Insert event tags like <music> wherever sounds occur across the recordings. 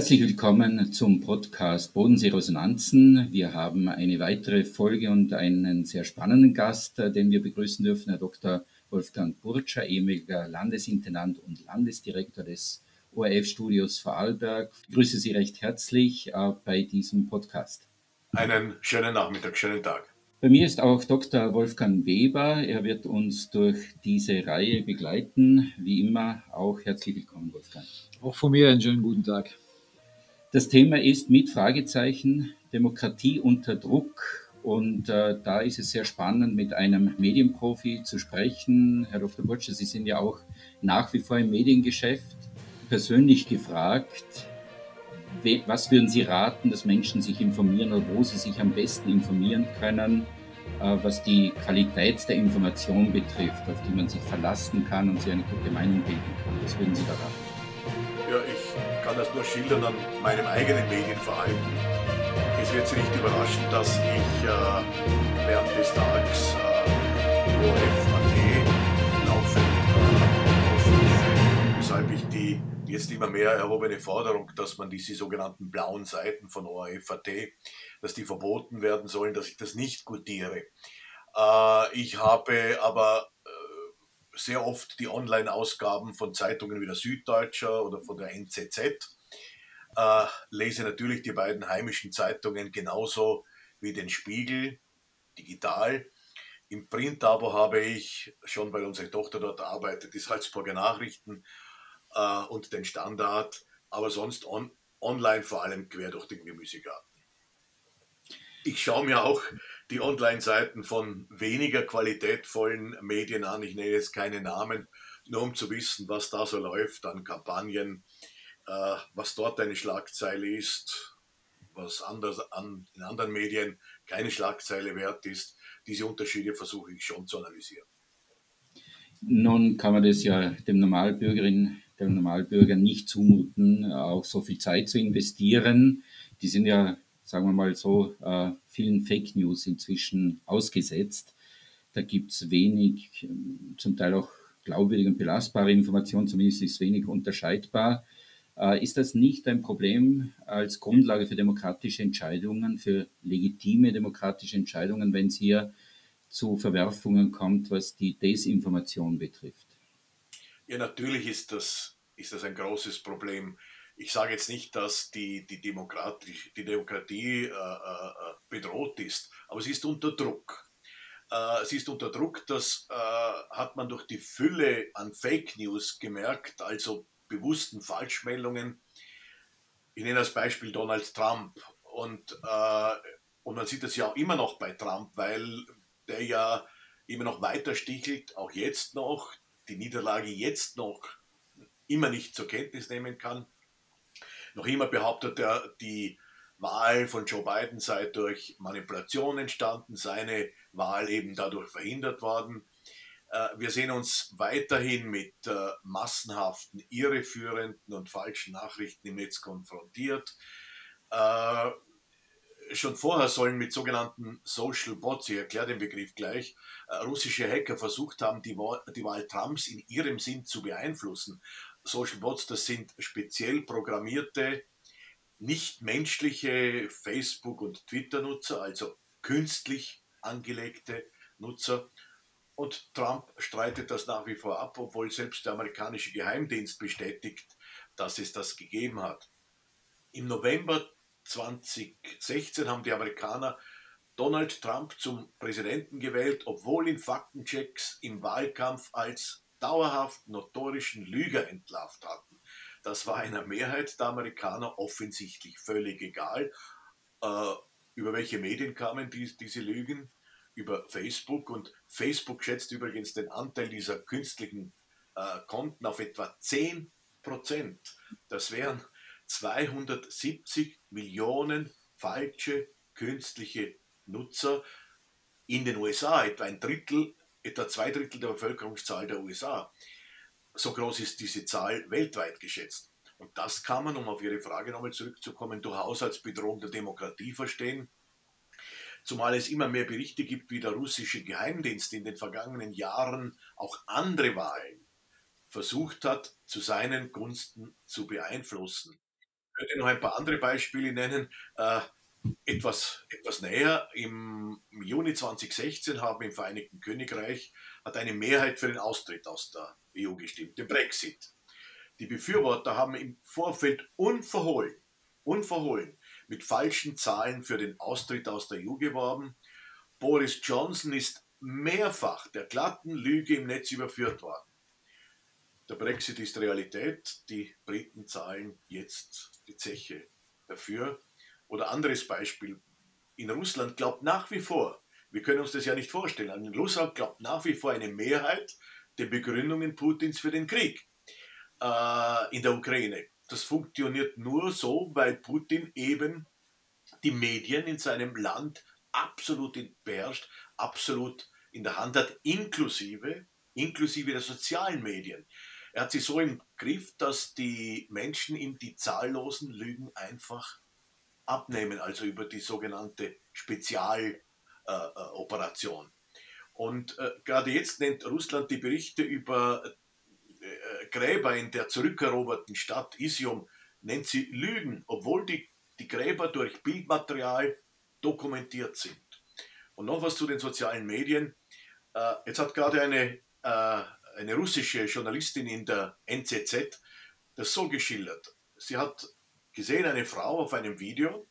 Herzlich willkommen zum Podcast Bodensee Resonanzen. Wir haben eine weitere Folge und einen sehr spannenden Gast, äh, den wir begrüßen dürfen, Herr Dr. Wolfgang Burtscher, ehemaliger Landesintendant und Landesdirektor des ORF-Studios Vorarlberg. Ich grüße Sie recht herzlich äh, bei diesem Podcast. Einen schönen Nachmittag, schönen Tag. Bei mir ist auch Dr. Wolfgang Weber. Er wird uns durch diese Reihe begleiten. Wie immer auch herzlich willkommen, Wolfgang. Auch von mir einen schönen guten Tag. Das Thema ist mit Fragezeichen Demokratie unter Druck. Und äh, da ist es sehr spannend, mit einem Medienprofi zu sprechen. Herr Dr. Burtscher, Sie sind ja auch nach wie vor im Mediengeschäft. Persönlich gefragt, was würden Sie raten, dass Menschen sich informieren oder wo sie sich am besten informieren können, äh, was die Qualität der Information betrifft, auf die man sich verlassen kann und sich eine gute Meinung bilden kann? Was würden Sie da raten? Ja, ich kann das nur schildern an meinem eigenen Medienverhalten. Es wird Sie nicht überraschen, dass ich äh, während des Tages äh, ORF.at laufend äh, aufrufe, weshalb ich die jetzt immer mehr erhobene Forderung, dass man diese sogenannten blauen Seiten von ORF.at, dass die verboten werden sollen, dass ich das nicht gutiere. Äh, ich habe aber sehr oft die Online-Ausgaben von Zeitungen wie der Süddeutscher oder von der NZZ. Äh, lese natürlich die beiden heimischen Zeitungen genauso wie den Spiegel, digital. Im Print-Abo habe ich schon, weil unsere Tochter dort arbeitet, die Salzburger Nachrichten äh, und den Standard, aber sonst on, online vor allem quer durch den Gemüsegarten. Ich schaue mir auch die Online-Seiten von weniger qualitätvollen Medien an. Ich nenne jetzt keine Namen, nur um zu wissen, was da so läuft an Kampagnen, äh, was dort eine Schlagzeile ist, was anders an, in anderen Medien keine Schlagzeile wert ist. Diese Unterschiede versuche ich schon zu analysieren. Nun kann man das ja dem Normalbürgerin, dem Normalbürger nicht zumuten, auch so viel Zeit zu investieren. Die sind ja sagen wir mal so, äh, vielen Fake News inzwischen ausgesetzt. Da gibt es wenig, ähm, zum Teil auch glaubwürdige und belastbare Informationen, zumindest ist wenig unterscheidbar. Äh, ist das nicht ein Problem als Grundlage für demokratische Entscheidungen, für legitime demokratische Entscheidungen, wenn es hier zu Verwerfungen kommt, was die Desinformation betrifft? Ja, natürlich ist das, ist das ein großes Problem ich sage jetzt nicht, dass die, die, Demokratie, die Demokratie äh, äh, bedroht ist, aber sie ist unter Druck. Äh, sie ist unter Druck, das hat man durch die Fülle an Fake News gemerkt, also bewussten Falschmeldungen. Ich nenne als Beispiel Donald Trump. Und, und man sieht das ja auch immer noch bei Trump, weil der ja immer noch weiter stichelt, auch jetzt noch, die Niederlage jetzt noch immer nicht zur Kenntnis nehmen kann. Noch immer behauptet er, die Wahl von Joe Biden sei durch Manipulation entstanden, seine Wahl eben dadurch verhindert worden. Äh, wir sehen uns weiterhin mit äh, massenhaften, irreführenden und falschen Nachrichten im Netz konfrontiert. Äh, schon vorher sollen mit sogenannten Social Bots, ich erkläre den Begriff gleich, russische Hacker versucht haben, die Wahl, die Wahl Trumps in ihrem Sinn zu beeinflussen. Social Bots, das sind speziell programmierte, nicht menschliche Facebook- und Twitter-Nutzer, also künstlich angelegte Nutzer. Und Trump streitet das nach wie vor ab, obwohl selbst der amerikanische Geheimdienst bestätigt, dass es das gegeben hat. Im November 2016 haben die Amerikaner Donald Trump zum Präsidenten gewählt, obwohl ihn Faktenchecks im Wahlkampf als dauerhaft notorischen Lüger entlarvt hatten. Das war einer Mehrheit der Amerikaner offensichtlich völlig egal. Äh, über welche Medien kamen die, diese Lügen? Über Facebook. Und Facebook schätzt übrigens den Anteil dieser künstlichen äh, Konten auf etwa 10 Prozent. Das wären 270 Millionen falsche künstliche Nutzer in den USA, etwa ein Drittel etwa zwei Drittel der Bevölkerungszahl der USA. So groß ist diese Zahl weltweit geschätzt. Und das kann man, um auf Ihre Frage nochmal zurückzukommen, durchaus als Bedrohung der Demokratie verstehen. Zumal es immer mehr Berichte gibt, wie der russische Geheimdienst in den vergangenen Jahren auch andere Wahlen versucht hat, zu seinen Gunsten zu beeinflussen. könnte noch ein paar andere Beispiele nennen. Etwas, etwas näher, im Juni 2016 haben im Vereinigten Königreich hat eine Mehrheit für den Austritt aus der EU gestimmt, den Brexit. Die Befürworter haben im Vorfeld unverhohlen, unverhohlen mit falschen Zahlen für den Austritt aus der EU geworben. Boris Johnson ist mehrfach der glatten Lüge im Netz überführt worden. Der Brexit ist Realität, die Briten zahlen jetzt die Zeche dafür. Oder anderes Beispiel, in Russland glaubt nach wie vor, wir können uns das ja nicht vorstellen, in Russland glaubt nach wie vor eine Mehrheit der Begründungen Putins für den Krieg äh, in der Ukraine. Das funktioniert nur so, weil Putin eben die Medien in seinem Land absolut beherrscht, absolut in der Hand hat, inklusive, inklusive der sozialen Medien. Er hat sie so im Griff, dass die Menschen ihm die zahllosen Lügen einfach abnehmen, also über die sogenannte Spezialoperation. Äh, äh und äh, gerade jetzt nennt Russland die Berichte über äh, Gräber in der zurückeroberten Stadt Isium, nennt sie Lügen, obwohl die, die Gräber durch Bildmaterial dokumentiert sind. Und noch was zu den sozialen Medien. Äh, jetzt hat gerade eine, äh, eine russische Journalistin in der NZZ das so geschildert. Sie hat gesehen eine Frau auf einem Video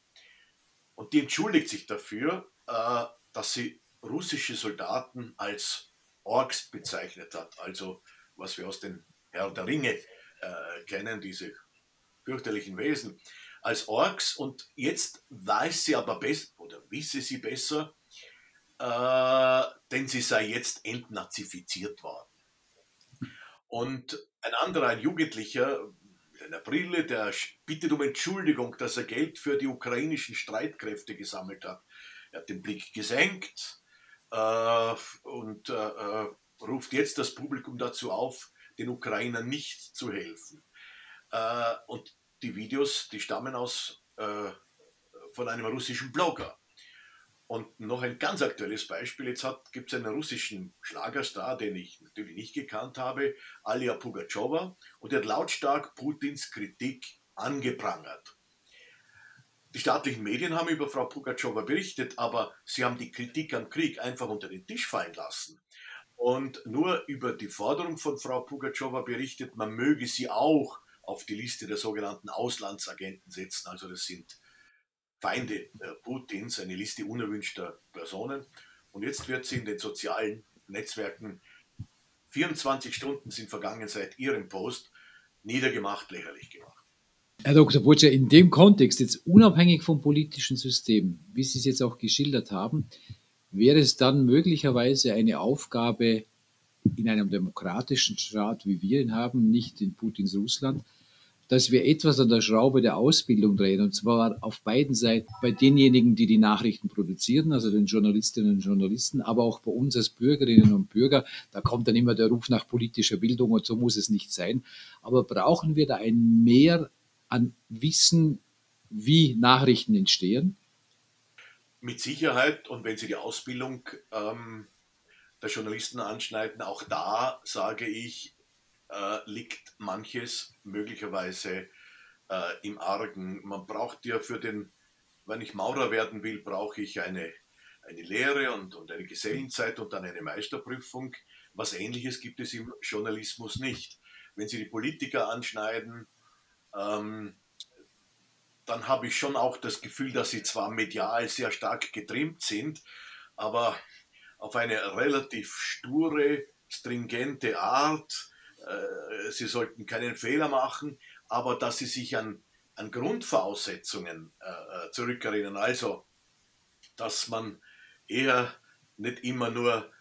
und die entschuldigt sich dafür, äh, dass sie russische Soldaten als Orks bezeichnet hat, also was wir aus den Herr der Ringe äh, kennen, diese fürchterlichen Wesen, als Orks und jetzt weiß sie aber besser oder wisse sie besser, äh, denn sie sei jetzt entnazifiziert worden. Und ein anderer, ein Jugendlicher einer Brille, der bittet um Entschuldigung, dass er Geld für die ukrainischen Streitkräfte gesammelt hat. Er hat den Blick gesenkt äh, und äh, äh ruft jetzt das Publikum dazu auf, den Ukrainern nicht zu helfen. Äh, und die Videos, die stammen aus, äh, von einem russischen Blogger. Und noch ein ganz aktuelles Beispiel. Jetzt gibt es einen russischen Schlagerstar, den ich natürlich nicht gekannt habe, Alia Pugachowa, und der hat lautstark Putins Kritik angeprangert. Die staatlichen Medien haben über Frau Pugachowa berichtet, aber sie haben die Kritik am Krieg einfach unter den Tisch fallen lassen. Und nur über die Forderung von Frau Pugachowa berichtet, man möge sie auch auf die Liste der sogenannten Auslandsagenten setzen. Also das sind Feinde äh, Putins, eine Liste unerwünschter Personen. Und jetzt wird sie in den sozialen Netzwerken 24 Stunden sind vergangen seit ihrem Post niedergemacht, lächerlich gemacht. Herr Dr. Butcher, in dem Kontext, jetzt unabhängig vom politischen System, wie Sie es jetzt auch geschildert haben, wäre es dann möglicherweise eine Aufgabe in einem demokratischen Staat, wie wir ihn haben, nicht in Putins Russland, dass wir etwas an der Schraube der Ausbildung drehen, und zwar auf beiden Seiten, bei denjenigen, die die Nachrichten produzieren, also den Journalistinnen und Journalisten, aber auch bei uns als Bürgerinnen und Bürger. Da kommt dann immer der Ruf nach politischer Bildung und so muss es nicht sein. Aber brauchen wir da ein Mehr an Wissen, wie Nachrichten entstehen? Mit Sicherheit. Und wenn Sie die Ausbildung ähm, der Journalisten anschneiden, auch da sage ich, äh, liegt manches möglicherweise äh, im Argen. Man braucht ja für den, wenn ich Maurer werden will, brauche ich eine, eine Lehre und, und eine Gesellenzeit und dann eine Meisterprüfung. Was ähnliches gibt es im Journalismus nicht. Wenn Sie die Politiker anschneiden, ähm, dann habe ich schon auch das Gefühl, dass sie zwar medial sehr stark getrimmt sind, aber auf eine relativ sture, stringente Art, äh, sie sollten keinen Fehler machen, aber dass sie sich an, an Grundvoraussetzungen äh, äh, zurückerinnern. Also, dass man eher nicht immer nur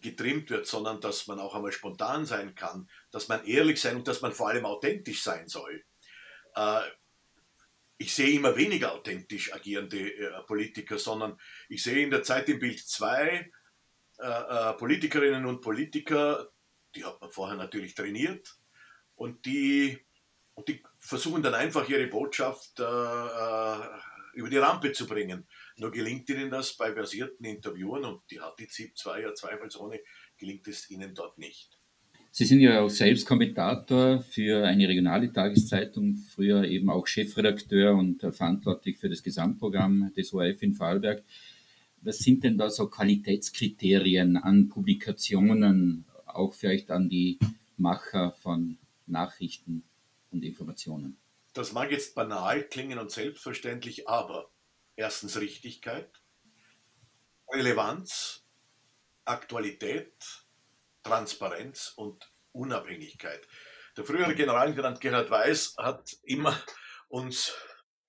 getrimmt wird, sondern dass man auch einmal spontan sein kann, dass man ehrlich sein und dass man vor allem authentisch sein soll. Äh, ich sehe immer weniger authentisch agierende Politiker, sondern ich sehe in der Zeit im Bild zwei Politikerinnen und Politiker, die hat man vorher natürlich trainiert und die, und die versuchen dann einfach ihre Botschaft äh, äh, über die Rampe zu bringen. Nur gelingt ihnen das bei versierten Interviewen und die hat die ZIP 2 ja zweifelsohne, gelingt es ihnen dort nicht. Sie sind ja auch selbst Kommentator für eine regionale Tageszeitung, früher eben auch Chefredakteur und verantwortlich für das Gesamtprogramm des ORF in Vorarlberg. Was sind denn da so Qualitätskriterien an Publikationen, auch vielleicht an die Macher von Nachrichten und Informationen? Das mag jetzt banal klingen und selbstverständlich, aber erstens Richtigkeit, Relevanz, Aktualität, Transparenz und Unabhängigkeit. Der frühere Generalintendant Gerhard Weiß hat immer uns,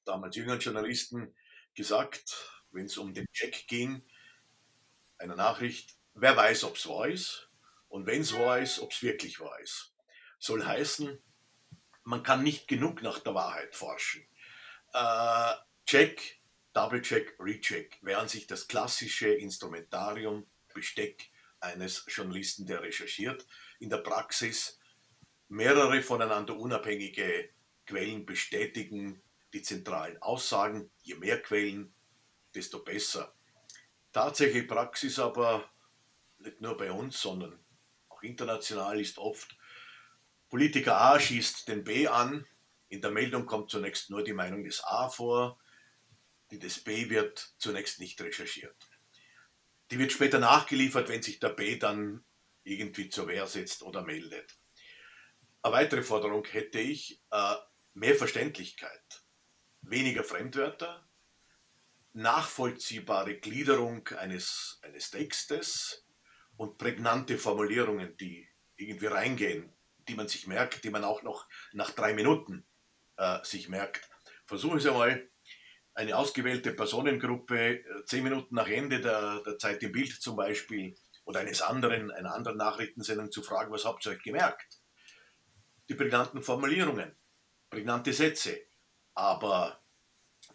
damals jüngeren Journalisten, gesagt, wenn es um den Check ging, einer Nachricht, wer weiß, ob es wahr ist und wenn es wahr ist, ob es wirklich wahr ist. Soll heißen, man kann nicht genug nach der Wahrheit forschen. Äh, check, Double Check, Recheck wären sich das klassische Instrumentarium, Besteck eines Journalisten, der recherchiert. In der Praxis mehrere voneinander unabhängige Quellen bestätigen die zentralen Aussagen. Je mehr Quellen, desto besser. Tatsächliche Praxis aber, nicht nur bei uns, sondern international ist oft, Politiker A schießt den B an, in der Meldung kommt zunächst nur die Meinung des A vor, die des B wird zunächst nicht recherchiert. Die wird später nachgeliefert, wenn sich der B dann irgendwie zur Wehr setzt oder meldet. Eine weitere Forderung hätte ich, äh, mehr Verständlichkeit, weniger Fremdwörter, nachvollziehbare Gliederung eines, eines Textes und prägnante Formulierungen, die irgendwie reingehen, die man sich merkt, die man auch noch nach drei Minuten äh, sich merkt. Versuchen Sie einmal, eine ausgewählte Personengruppe äh, zehn Minuten nach Ende der, der Zeit im Bild zum Beispiel oder eines anderen, einer anderen Nachrichtensendung zu fragen, was habt ihr euch gemerkt? Die prägnanten Formulierungen, prägnante Sätze. Aber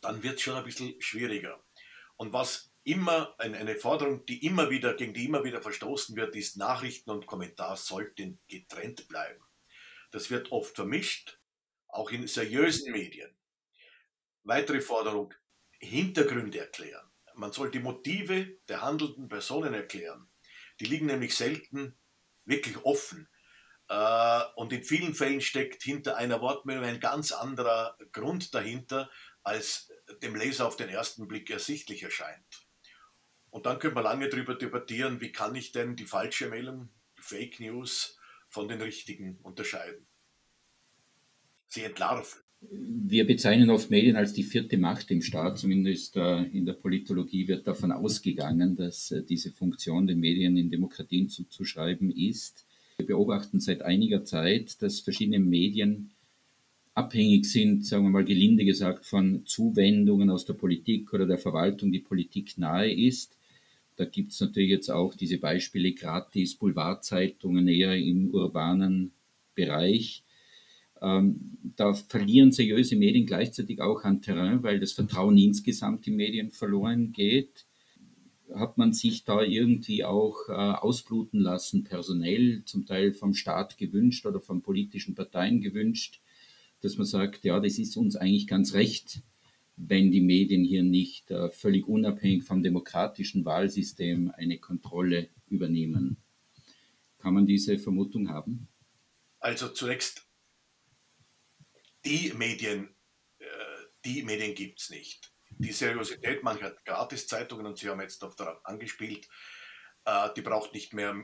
dann wird es schon ein bisschen schwieriger. Und was immer, eine Forderung, die immer wieder, gegen die immer wieder verstoßen wird, ist, Nachrichten und Kommentar sollten getrennt bleiben. Das wird oft vermischt, auch in seriösen Medien. Weitere Forderung, Hintergründe erklären. Man soll die Motive der handelnden Personen erklären. Die liegen nämlich selten wirklich offen. Äh, und in vielen Fällen steckt hinter einer Wortmeldung ein ganz anderer Grund dahinter, als dem Leser auf den ersten Blick ersichtlich erscheint. Und dann können wir lange darüber debattieren, wie kann ich denn die falsche Meldung, die Fake News von den richtigen unterscheiden. Sie entlarven. Wir bezeichnen oft Medien als die vierte Macht im Staat, zumindest äh, in der Politologie wird davon ausgegangen, dass äh, diese Funktion den Medien in Demokratien zuzuschreiben ist. Wir beobachten seit einiger Zeit, dass verschiedene Medien abhängig sind, sagen wir mal gelinde gesagt, von Zuwendungen aus der Politik oder der Verwaltung, die Politik nahe ist. Da gibt es natürlich jetzt auch diese Beispiele gratis, Boulevardzeitungen eher im urbanen Bereich. Ähm, da verlieren seriöse Medien gleichzeitig auch an Terrain, weil das Vertrauen insgesamt in Medien verloren geht. Hat man sich da irgendwie auch äh, ausbluten lassen, personell, zum Teil vom Staat gewünscht oder von politischen Parteien gewünscht, dass man sagt, ja, das ist uns eigentlich ganz recht, wenn die Medien hier nicht äh, völlig unabhängig vom demokratischen Wahlsystem eine Kontrolle übernehmen. Kann man diese Vermutung haben? Also zunächst, die Medien, äh, die Medien gibt es nicht. Die Seriosität mancher Gratiszeitungen, und Sie haben jetzt darauf angespielt, äh, die braucht nicht mehr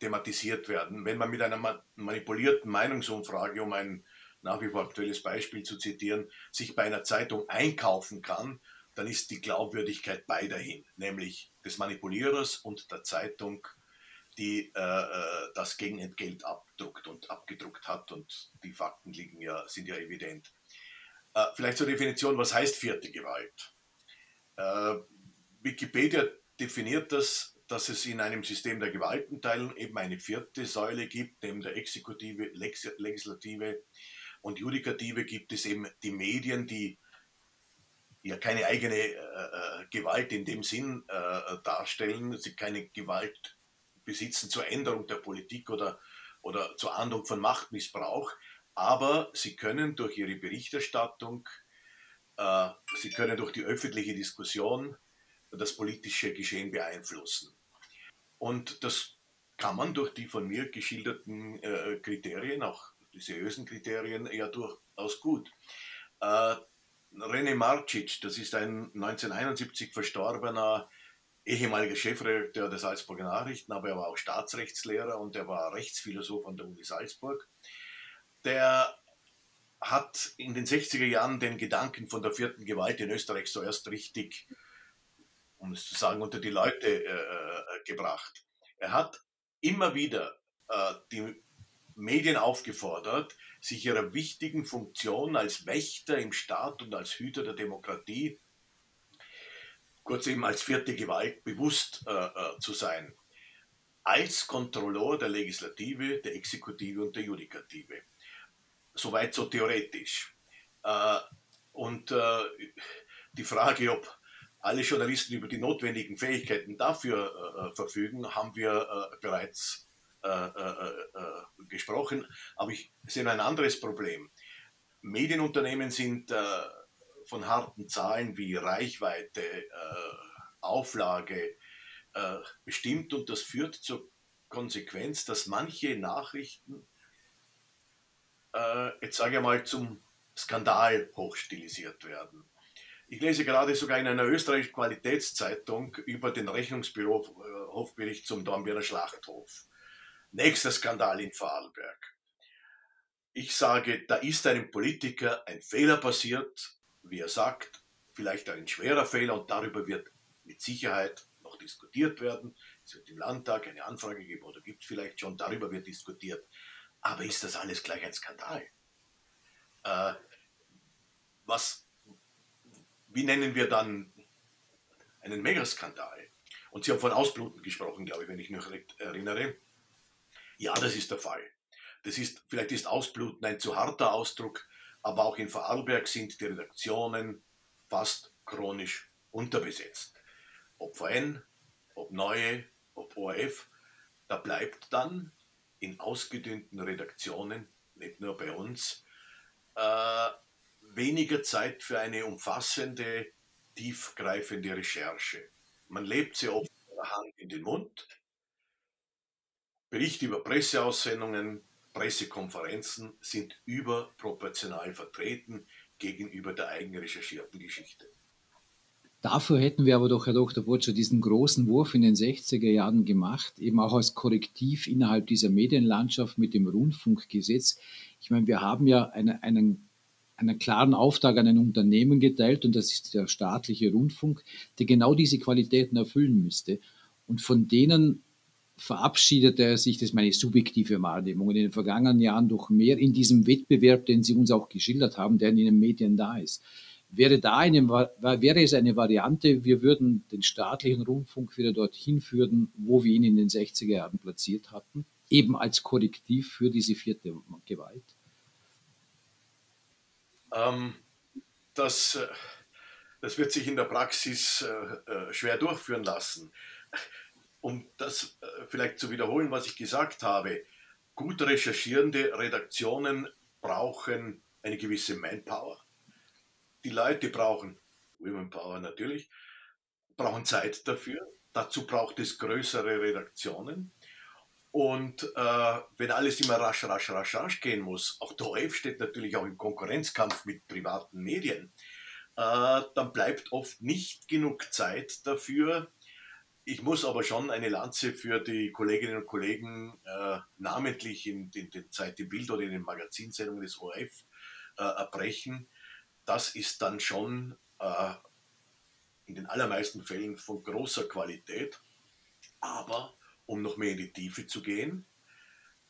thematisiert werden. Wenn man mit einer manipulierten Meinungsumfrage um ein nach wie vor aktuelles Beispiel zu zitieren, sich bei einer Zeitung einkaufen kann, dann ist die Glaubwürdigkeit beiderhin, nämlich des Manipulierers und der Zeitung, die äh, äh, das gegen Entgelt abdruckt und abgedruckt hat. Und die Fakten liegen ja, sind ja evident. Äh, vielleicht zur Definition, was heißt vierte Gewalt? Äh, Wikipedia definiert das, dass es in einem System der Gewaltenteilung eben eine vierte Säule gibt, neben der Exekutive, Legislative, und Judikative gibt es eben die Medien, die ja keine eigene äh, äh, Gewalt in dem Sinn äh, darstellen, sie keine Gewalt besitzen zur Änderung der Politik oder, oder zur Ahndung von Machtmissbrauch, aber sie können durch ihre Berichterstattung, äh, sie können durch die öffentliche Diskussion das politische Geschehen beeinflussen. Und das kann man durch die von mir geschilderten äh, Kriterien, auch die seriösen Kriterien, ja durchaus gut. Äh, René Marcic, das ist ein 1971 verstorbener ehemaliger Chefredakteur der Salzburger Nachrichten, aber er war auch Staatsrechtslehrer und er war Rechtsphilosoph an der Uni Salzburg. Der hat in den 60er Jahren den Gedanken von der vierten Gewalt in Österreich zuerst richtig, um es zu sagen, unter die Leute äh, äh gebracht. Er hat immer wieder äh, die Medien aufgefordert, sich ihrer wichtigen Funktion als Wächter im Staat und als Hüter der Demokratie, kurz eben als vierte Gewalt, bewusst äh, äh, zu sein. Als Kontrolleur der Legislative, der Exekutive und der Judikative. Soweit so theoretisch. Äh, und äh, die Frage, ob alle Journalisten über die notwendigen Fähigkeiten dafür äh, verfügen, haben wir äh, bereits äh, äh, äh, gesprochen. Aber ich sehe ein anderes Problem. Medienunternehmen sind von harten Zahlen wie Reichweite, Auflage bestimmt und das führt zur Konsequenz, dass manche Nachrichten, jetzt sage ich mal, zum Skandal hochstilisiert werden. Ich lese gerade sogar in einer österreichischen Qualitätszeitung über den Rechnungsbüro-Hofbericht zum Dornbirner Schlachthof. Nächster Skandal in Vorarlberg. Ich sage, da ist einem Politiker ein Fehler passiert, wie er sagt, vielleicht ein schwerer Fehler und darüber wird mit Sicherheit noch diskutiert werden. Es wird im Landtag eine Anfrage geben oder gibt es vielleicht schon, darüber wird diskutiert. Aber ist das alles gleich ein Skandal? Äh, was, wie nennen wir dann einen Megaskandal? Und Sie haben von Ausbluten gesprochen, glaube ich, wenn ich mich recht erinnere. Ja, das ist der Fall. Das ist, vielleicht ist Ausbluten ein zu harter Ausdruck, aber auch in Vorarlberg sind die Redaktionen fast chronisch unterbesetzt. Ob VN, ob Neue, ob ORF, da bleibt dann in ausgedünnten Redaktionen, nicht nur bei uns, äh, weniger Zeit für eine umfassende, tiefgreifende Recherche. Man lebt sehr oft von der Hand in den Mund Berichte über Presseaussendungen, Pressekonferenzen sind überproportional vertreten gegenüber der eigenrecherchierten Geschichte. Dafür hätten wir aber doch, Herr Dr. Botscher, diesen großen Wurf in den 60er Jahren gemacht, eben auch als Korrektiv innerhalb dieser Medienlandschaft mit dem Rundfunkgesetz. Ich meine, wir haben ja eine, einen, einen klaren Auftrag an ein Unternehmen geteilt und das ist der staatliche Rundfunk, der genau diese Qualitäten erfüllen müsste. Und von denen verabschiedet er sich, das ist meine subjektive Wahrnehmung, in den vergangenen Jahren doch mehr in diesem Wettbewerb, den Sie uns auch geschildert haben, der in den Medien da ist. Wäre, da eine, wäre es eine Variante, wir würden den staatlichen Rundfunk wieder dorthin führen, wo wir ihn in den 60er Jahren platziert hatten, eben als Korrektiv für diese vierte Gewalt? Ähm, das, äh, das wird sich in der Praxis äh, äh schwer durchführen lassen um das äh, vielleicht zu wiederholen, was ich gesagt habe, gut recherchierende Redaktionen brauchen eine gewisse Manpower. Die Leute brauchen, Womenpower natürlich, brauchen Zeit dafür. Dazu braucht es größere Redaktionen. Und äh, wenn alles immer rasch, rasch, rasch, rasch gehen muss, auch der ORF steht natürlich auch im Konkurrenzkampf mit privaten Medien, äh, dann bleibt oft nicht genug Zeit dafür, ich muss aber schon eine Lanze für die Kolleginnen und Kollegen, äh, namentlich in, den Zeit im Bild oder in den Magazinsendungen des ORF, äh, erbrechen. Das ist dann schon äh, in den allermeisten Fällen von großer Qualität. Aber um noch mehr in die Tiefe zu gehen,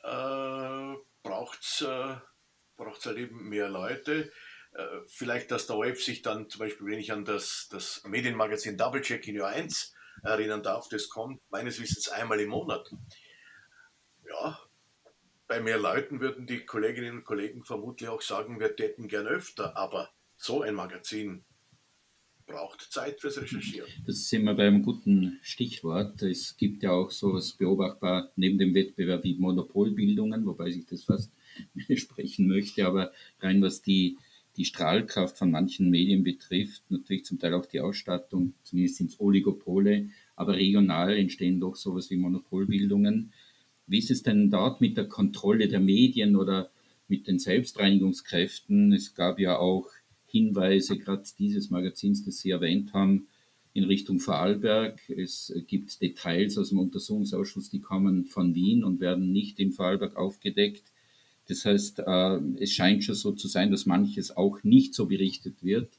äh, braucht es äh, halt eben mehr Leute. Äh, vielleicht, dass der ORF sich dann zum Beispiel, wenn ich an das, das Medienmagazin Double Check in Jahr 1 erinnern darf, das kommt meines Wissens einmal im Monat. Ja, bei mehr Leuten würden die Kolleginnen und Kollegen vermutlich auch sagen, wir täten gern öfter, aber so ein Magazin braucht Zeit fürs Recherchieren. Das sind wir bei einem guten Stichwort. Es gibt ja auch so was beobachtbar neben dem Wettbewerb wie Monopolbildungen, wobei ich das fast <laughs> sprechen möchte, aber rein was die die Strahlkraft von manchen Medien betrifft, natürlich zum Teil auch die Ausstattung, zumindest sind es Oligopole, aber regional entstehen doch sowas wie Monopolbildungen. Wie ist es denn dort mit der Kontrolle der Medien oder mit den Selbstreinigungskräften? Es gab ja auch Hinweise, gerade dieses Magazins, das Sie erwähnt haben, in Richtung Vorarlberg. Es gibt Details aus dem Untersuchungsausschuss, die kommen von Wien und werden nicht in Vorarlberg aufgedeckt. Das heißt, äh, es scheint schon so zu sein, dass manches auch nicht so berichtet wird,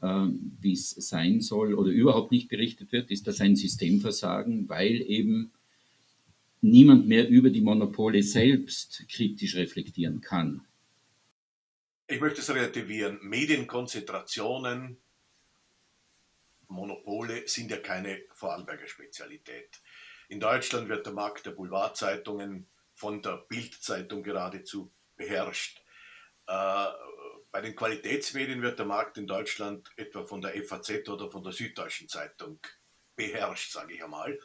äh, wie es sein soll oder überhaupt nicht berichtet wird. Ist das ein Systemversagen, weil eben niemand mehr über die Monopole selbst kritisch reflektieren kann? Ich möchte es relativieren. Medienkonzentrationen, Monopole sind ja keine Vorarlberger Spezialität. In Deutschland wird der Markt der Boulevardzeitungen von der Bildzeitung geradezu beherrscht. Äh, bei den Qualitätsmedien wird der Markt in Deutschland etwa von der FAZ oder von der Süddeutschen Zeitung beherrscht, sage ich einmal.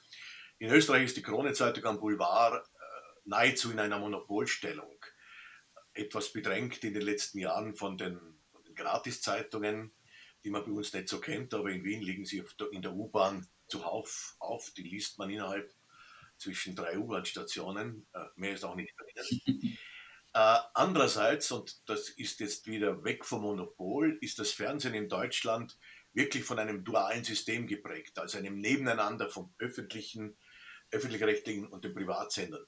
In Österreich ist die Krone-Zeitung am Boulevard äh, nahezu in einer Monopolstellung. Etwas bedrängt in den letzten Jahren von den, von den Gratiszeitungen, die man bei uns nicht so kennt, aber in Wien liegen sie in der U-Bahn zuhauf auf. Die liest man innerhalb zwischen drei U-Bahn-Stationen. Äh, mehr ist auch nicht drinnen. <laughs> Äh, andererseits, und das ist jetzt wieder weg vom Monopol, ist das Fernsehen in Deutschland wirklich von einem dualen System geprägt, also einem Nebeneinander vom öffentlichen, öffentlich-rechtlichen und den Privatsendern.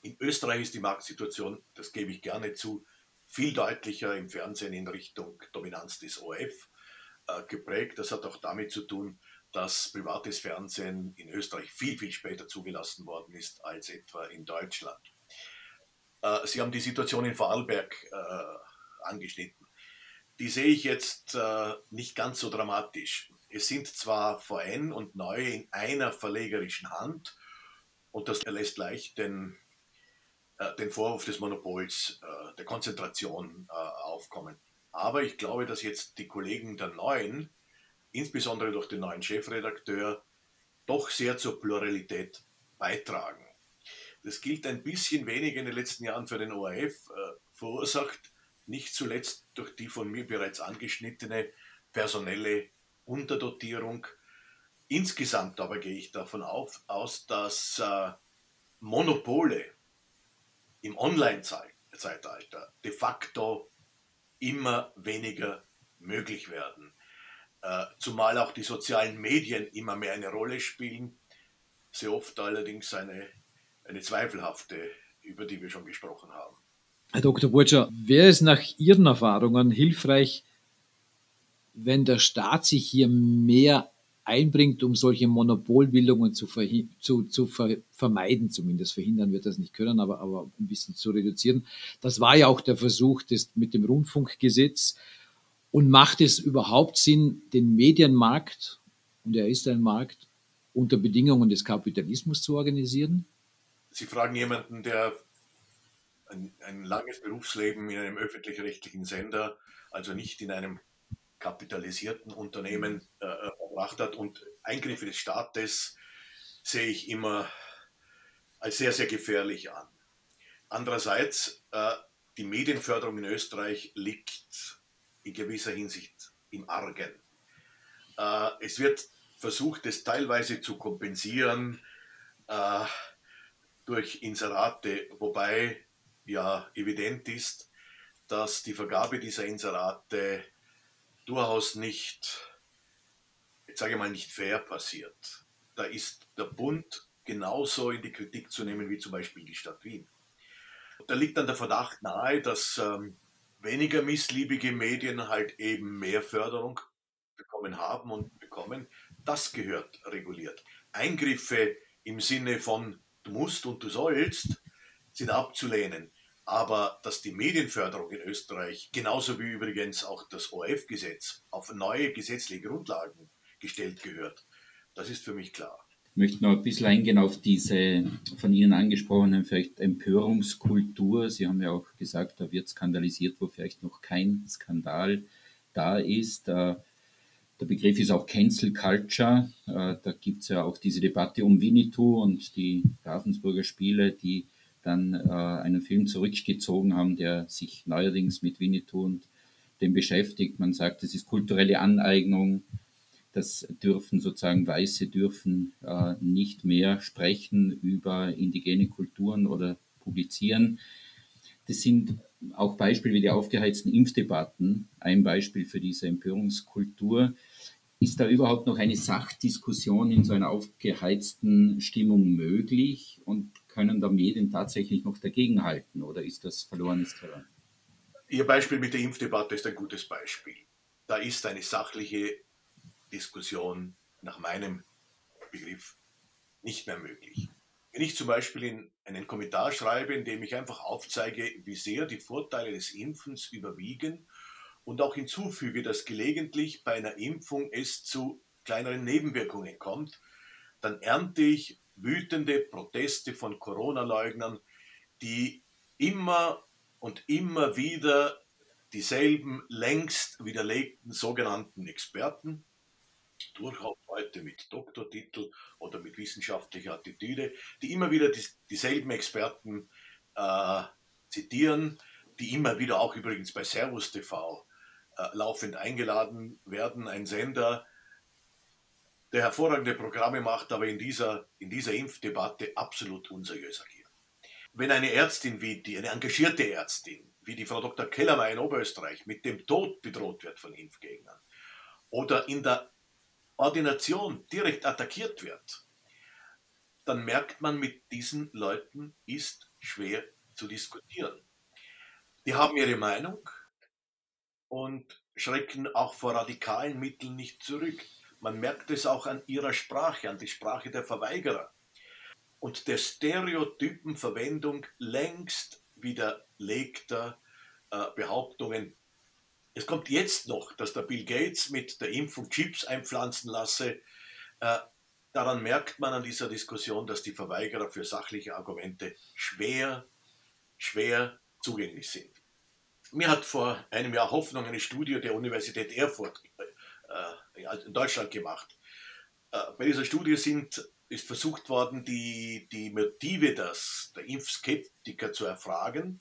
In Österreich ist die Marktsituation, das gebe ich gerne zu, viel deutlicher im Fernsehen in Richtung Dominanz des ORF äh, geprägt. Das hat auch damit zu tun, dass privates Fernsehen in Österreich viel, viel später zugelassen worden ist als etwa in Deutschland. Äh, Sie haben die Situation in Vorarlberg äh, angeschnitten. Die sehe ich jetzt äh, nicht ganz so dramatisch. Es sind zwar VN und Neue in einer verlegerischen Hand und das lässt leicht den, äh, den Vorwurf des Monopols, äh, der Konzentration äh, aufkommen. Aber ich glaube, dass jetzt die Kollegen der Neuen, insbesondere durch den neuen Chefredakteur, doch sehr zur Pluralität beitragen. Das gilt ein bisschen weniger in den letzten Jahren für den ORF, äh, verursacht nicht zuletzt durch die von mir bereits angeschnittene personelle Unterdotierung. Insgesamt aber gehe ich davon auf, aus, dass äh, Monopole im Online-Zeitalter de facto immer weniger möglich werden. Äh, zumal auch die sozialen Medien immer mehr eine Rolle spielen, sehr oft allerdings eine, eine zweifelhafte, über die wir schon gesprochen haben. Herr Dr. Burtscher, wäre es nach Ihren Erfahrungen hilfreich, wenn der Staat sich hier mehr einbringt, um solche Monopolbildungen zu, zu, zu ver vermeiden, zumindest verhindern wird das nicht können, aber, aber ein bisschen zu reduzieren. Das war ja auch der Versuch des, mit dem Rundfunkgesetz. Und macht es überhaupt Sinn, den Medienmarkt, und er ist ein Markt, unter Bedingungen des Kapitalismus zu organisieren? Sie fragen jemanden, der ein, ein langes Berufsleben in einem öffentlich-rechtlichen Sender, also nicht in einem kapitalisierten Unternehmen äh, äh, verbracht hat. Und Eingriffe des Staates sehe ich immer als sehr, sehr gefährlich an. Andererseits, äh, die Medienförderung in Österreich liegt in gewisser Hinsicht im Argen. Äh, es wird versucht, es teilweise zu kompensieren äh, durch Inserate, wobei ja evident ist, dass die Vergabe dieser Inserate durchaus nicht, jetzt sage ich mal, nicht fair passiert. Da ist der Bund genauso in die Kritik zu nehmen wie zum Beispiel die Stadt Wien. Da liegt dann der Verdacht nahe, dass ähm, weniger missliebige Medien halt eben mehr Förderung bekommen haben und bekommen. Das gehört reguliert. Eingriffe im Sinne von du musst und du sollst sind abzulehnen. Aber dass die Medienförderung in Österreich, genauso wie übrigens auch das ORF-Gesetz, auf neue gesetzliche Grundlagen gestellt gehört, das ist für mich klar. Ich möchte noch ein bisschen eingehen auf diese von Ihnen angesprochene vielleicht Empörungskultur. Sie haben ja auch gesagt, da wird skandalisiert, wo vielleicht noch kein Skandal da ist. Äh, der Begriff ist auch Cancel Culture. Äh, da gibt es ja auch diese Debatte um Winnetou und die Ravensburger Spiele, die dann äh, einen Film zurückgezogen haben, der sich neuerdings mit Winnetou und dem beschäftigt. Man sagt, es ist kulturelle Aneignung. Das dürfen sozusagen Weiße dürfen äh, nicht mehr sprechen über indigene Kulturen oder publizieren. Das sind auch Beispiele wie die aufgeheizten Impfdebatten, ein Beispiel für diese Empörungskultur. Ist da überhaupt noch eine Sachdiskussion in so einer aufgeheizten Stimmung möglich und können da Medien tatsächlich noch dagegenhalten oder ist das verlorenes Terrain? Ihr Beispiel mit der Impfdebatte ist ein gutes Beispiel. Da ist eine sachliche Diskussion nach meinem Begriff nicht mehr möglich. Wenn ich zum Beispiel in einen Kommentar schreibe, in dem ich einfach aufzeige, wie sehr die Vorteile des Impfens überwiegen und auch hinzufüge, dass gelegentlich bei einer Impfung es zu kleineren Nebenwirkungen kommt, dann ernte ich wütende Proteste von Corona-Leugnern, die immer und immer wieder dieselben längst widerlegten sogenannten Experten, durchaus heute mit Doktortitel oder mit wissenschaftlicher Attitüde, die immer wieder die, dieselben Experten äh, zitieren, die immer wieder auch übrigens bei Servus TV äh, laufend eingeladen werden. Ein Sender, der hervorragende Programme macht, aber in dieser, in dieser Impfdebatte absolut unseriös agiert. Wenn eine Ärztin wie die, eine engagierte Ärztin, wie die Frau Dr. Kellermeier in Oberösterreich, mit dem Tod bedroht wird von Impfgegnern oder in der Ordination direkt attackiert wird, dann merkt man, mit diesen Leuten ist schwer zu diskutieren. Die haben ihre Meinung und schrecken auch vor radikalen Mitteln nicht zurück. Man merkt es auch an ihrer Sprache, an die Sprache der Verweigerer und der Stereotypenverwendung längst widerlegter äh, Behauptungen es kommt jetzt noch, dass der Bill Gates mit der Impfung Chips einpflanzen lasse. Äh, daran merkt man an dieser Diskussion, dass die Verweigerer für sachliche Argumente schwer, schwer zugänglich sind. Mir hat vor einem Jahr Hoffnung eine Studie der Universität Erfurt äh, in Deutschland gemacht. Äh, bei dieser Studie sind, ist versucht worden, die, die Motive des, der Impfskeptiker zu erfragen.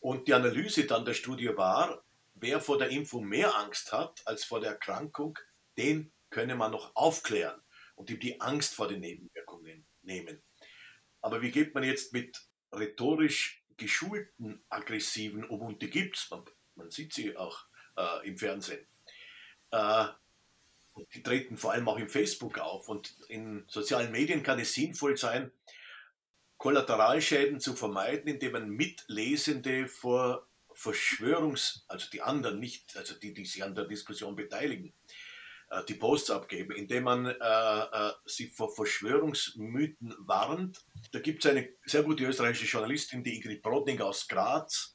Und die Analyse dann der Studie war, wer vor der Impfung mehr Angst hat als vor der Erkrankung, den könne man noch aufklären und ihm die Angst vor den Nebenwirkungen nehmen. Aber wie geht man jetzt mit rhetorisch geschulten Aggressiven um? Und die gibt es, man, man, sieht sie auch äh, im Fernsehen. Äh, die treten vor allem auch im Facebook auf. Und in sozialen Medien kann es sinnvoll sein, Kollateralschäden zu vermeiden, indem man Mitlesende vor Verschwörungs-, also die anderen nicht, also die, die sich an der Diskussion beteiligen, äh, die Posts abgeben, indem man äh, äh, sie vor Verschwörungsmythen warnt. Da gibt es eine sehr gute österreichische Journalistin, die Ingrid Brodning aus Graz,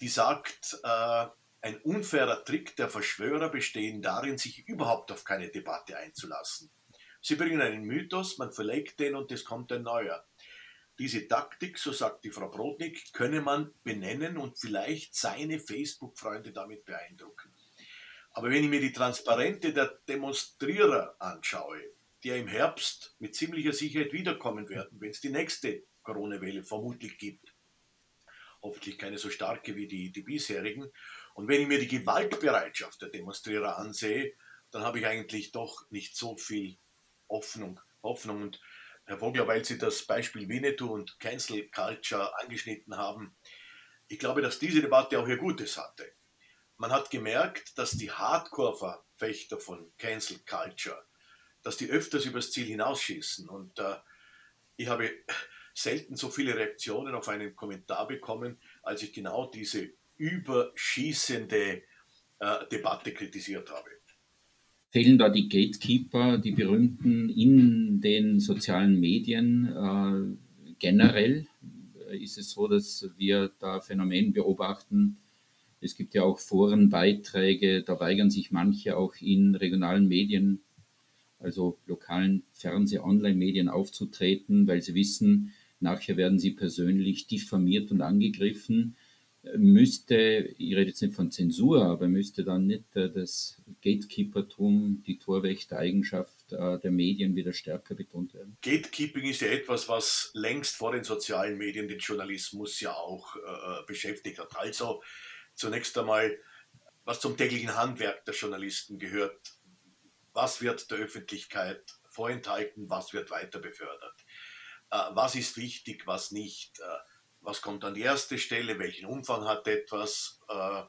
die sagt, äh, ein unfairer Trick der Verschwörer besteht darin, sich überhaupt auf keine Debatte einzulassen. Sie bringen einen Mythos, man verlegt den und es kommt ein neuer. Diese Taktik, so sagt die Frau Brodnik, könne man benennen und vielleicht seine Facebook-Freunde damit beeindrucken. Aber wenn ich mir die Transparente der Demonstrierer anschaue, die ja im Herbst mit ziemlicher Sicherheit wiederkommen werden, wenn es die nächste Corona-Welle vermutlich gibt, hoffentlich keine so starke wie die, die bisherigen, und wenn ich mir die Gewaltbereitschaft der Demonstrierer ansehe, dann habe ich eigentlich doch nicht so viel Hoffnung. Hoffnung. Und Herr Vogler, weil Sie das Beispiel Winnetou und Cancel Culture angeschnitten haben. Ich glaube, dass diese Debatte auch ihr Gutes hatte. Man hat gemerkt, dass die Hardcore-Verfechter von Cancel Culture, dass die öfters übers Ziel hinausschießen. Und äh, ich habe selten so viele Reaktionen auf einen Kommentar bekommen, als ich genau diese überschießende äh, Debatte kritisiert habe fehlen da die Gatekeeper, die berühmten in den sozialen Medien äh, generell? Ist es so, dass wir da Phänomen beobachten? Es gibt ja auch Forenbeiträge, da weigern sich manche auch in regionalen Medien, also lokalen Fernseh-, Online-Medien aufzutreten, weil sie wissen, nachher werden sie persönlich diffamiert und angegriffen müsste, ich rede jetzt nicht von Zensur, aber müsste dann nicht äh, das Gatekeepertum, die Torwächtereigenschaft äh, der Medien wieder stärker betont werden? Gatekeeping ist ja etwas, was längst vor den sozialen Medien den Journalismus ja auch äh, beschäftigt hat. Also zunächst einmal, was zum täglichen Handwerk der Journalisten gehört, was wird der Öffentlichkeit vorenthalten, was wird weiter befördert, äh, was ist wichtig, was nicht, äh, was kommt an die erste Stelle, welchen Umfang hat etwas. Äh,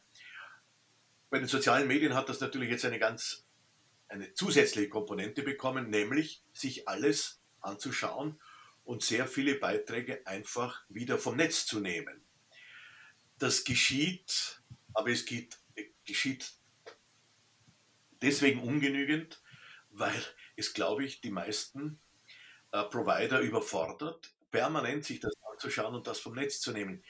bei den sozialen Medien hat das natürlich jetzt eine ganz eine zusätzliche Komponente bekommen, nämlich sich alles anzuschauen und sehr viele Beiträge einfach wieder vom Netz zu nehmen. Das geschieht, aber es geht, geschieht deswegen ungenügend, weil es, glaube ich, die meisten äh, Provider überfordert, permanent sich das anzuschauen und das vom Netz zu nehmen.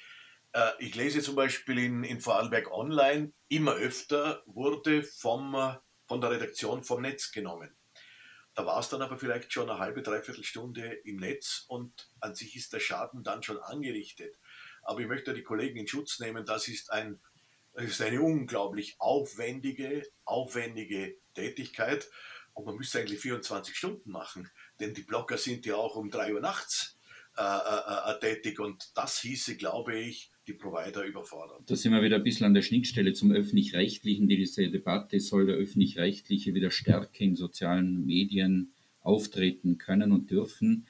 Äh, ich lese zum Beispiel in, in Vorarlberg Online, immer öfter wurde vom, äh, von der Redaktion vom Netz genommen. Da war es dann aber vielleicht schon eine halbe, dreiviertel Stunde im Netz und an sich ist der Schaden dann schon angerichtet. Aber ich möchte die Kollegen in Schutz nehmen, das ist, ein, das ist eine unglaublich aufwendige, aufwendige Tätigkeit und man müsste eigentlich 24 Stunden machen, denn die Blogger sind ja auch um 3 Uhr nachts äh, äh, äh, tätig und das hieße, glaube ich, die Provider überfordern. Da sind wir wieder ein bisschen an der Schnittstelle zum Öffentlich-Rechtlichen. Diese Debatte soll der Öffentlich-Rechtliche wieder stärker in sozialen Medien auftreten können und dürfen.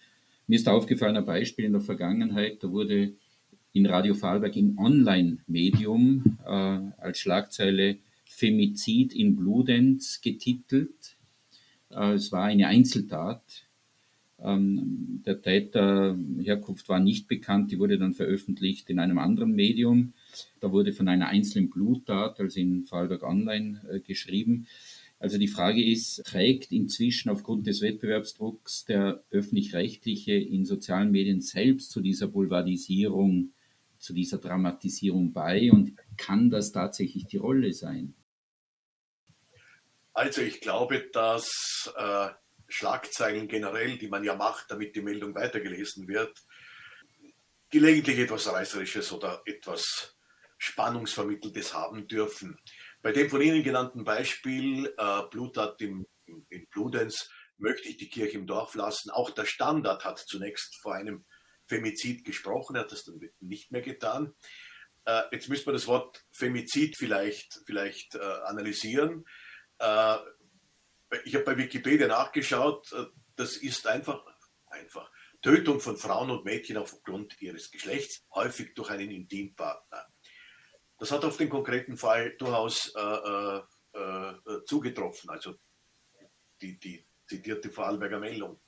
Mir ist aufgefallen ein Beispiel in der Vergangenheit, da wurde in Radio Vorarlberg im Online-Medium äh, als Schlagzeile Femizid in Bludenz getitelt. Äh, es war eine Einzeltat ähm, der Täter Herkunft war nicht bekannt, die wurde dann veröffentlicht in einem anderen Medium. Da wurde von einer einzelnen Bluttat, also in Vorarlberg Online, äh, geschrieben. Also die Frage ist, trägt inzwischen aufgrund des Wettbewerbsdrucks der öffentlich-rechtliche in sozialen Medien selbst zu dieser Boulevardisierung, zu dieser Dramatisierung bei und kann das tatsächlich die Rolle sein? Also ich glaube, dass äh, Schlagzeilen generell, die man ja macht, damit die Meldung weitergelesen wird, gelegentlich etwas Reißerisches oder etwas Spannungsvermitteltes haben dürfen. Bei dem von Ihnen genannten Beispiel äh, Bluttat im, in Bludenz möchte ich die Kirche im Dorf lassen. Auch der Standard hat zunächst vor einem Femizid gesprochen, hat das dann nicht mehr getan. Äh, jetzt müssen wir das Wort Femizid vielleicht, vielleicht äh, analysieren. Äh, ich habe bei Wikipedia nachgeschaut, äh, das ist einfach, einfach Tötung von Frauen und Mädchen aufgrund ihres Geschlechts, häufig durch einen Intimpartner. Das hat auf den konkreten Fall durchaus äh, äh, äh, zugetroffen, also die, die zitierte Vorarlberger Meldung.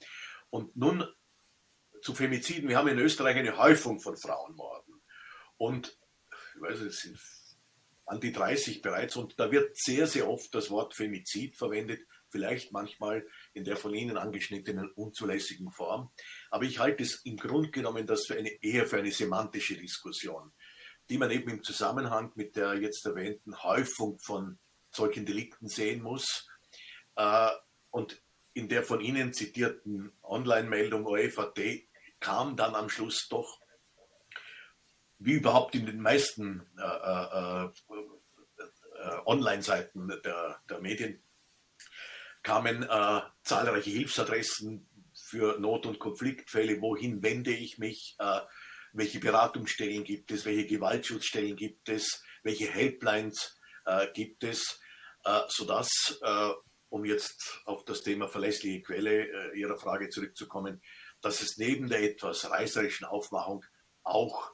Und nun zu Femiziden. Wir haben in Österreich eine Häufung von Frauenmorden. Und ich weiß, es sind an die 30 bereits und da wird sehr, sehr oft das Wort Femizid verwendet vielleicht manchmal in der von Ihnen angeschnittenen unzulässigen Form. Aber ich halte es im Grunde genommen das für eine, eher für eine semantische Diskussion, die man eben im Zusammenhang mit der jetzt erwähnten Häufung von solchen Delikten sehen muss. Äh, und in der von Ihnen zitierten Online-Meldung OFAT kam dann am Schluss doch, wie überhaupt in den meisten äh, äh, äh Online-Seiten der, der Medien, kamen äh, zahlreiche Hilfsadressen für Not- und Konfliktfälle. Wohin wende ich mich? Äh, welche Beratungsstellen gibt es? Welche Gewaltschutzstellen gibt es? Welche Helplines äh, gibt es? Äh, sodass, äh, um jetzt auf das Thema verlässliche Quelle äh, Ihrer Frage zurückzukommen, dass es neben der etwas reißerischen Aufmachung auch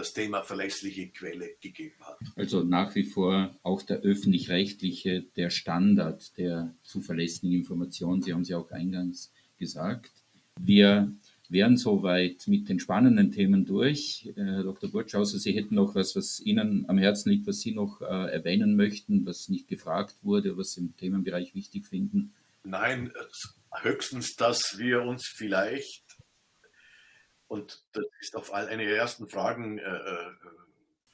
das Thema verlässliche Quelle gegeben hat. Also nach wie vor auch der öffentlich-rechtliche, der Standard der zuverlässigen Information. Sie haben es ja auch eingangs gesagt. Wir wären soweit mit den spannenden Themen durch. Äh, Herr Dr. Burtschauser, Sie hätten noch was, was Ihnen am Herzen liegt, was Sie noch äh, erwähnen möchten, was nicht gefragt wurde, was Sie im Themenbereich wichtig finden? Nein, höchstens, dass wir uns vielleicht und das ist auf eine ersten Fragen, äh, äh,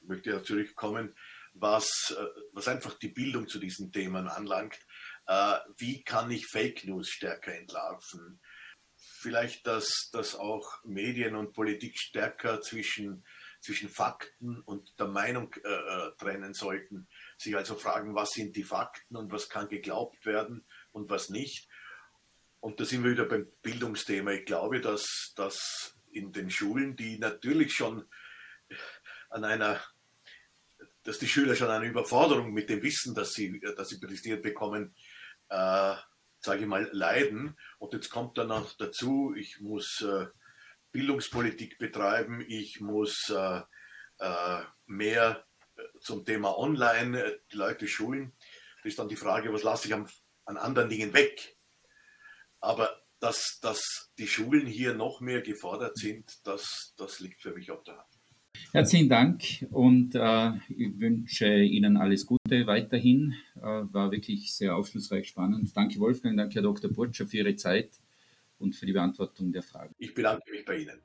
möchte ich zurückkommen, was, äh, was einfach die Bildung zu diesen Themen anlangt. Äh, wie kann ich Fake News stärker entlarven? Vielleicht, dass, dass auch Medien und Politik stärker zwischen, zwischen Fakten und der Meinung äh, äh, trennen sollten. Sich also fragen, was sind die Fakten und was kann geglaubt werden und was nicht. Und da sind wir wieder beim Bildungsthema. Ich glaube, dass, dass in den Schulen, die natürlich schon an einer, dass die Schüler schon eine Überforderung mit dem Wissen, das sie, das sie präsentiert bekommen, äh, sage ich mal, leiden. Und jetzt kommt dann noch dazu, ich muss äh, Bildungspolitik betreiben, ich muss äh, äh, mehr zum Thema Online die Leute schulen. Das ist dann die Frage, was lasse ich an, an anderen Dingen weg? Aber dass, dass die Schulen hier noch mehr gefordert sind, das, das liegt für mich auf der Hand. Herzlichen Dank und äh, ich wünsche Ihnen alles Gute weiterhin. Äh, war wirklich sehr aufschlussreich spannend. Danke Wolfgang, danke Herr Dr. Burtscher für Ihre Zeit und für die Beantwortung der Fragen. Ich bedanke mich bei Ihnen.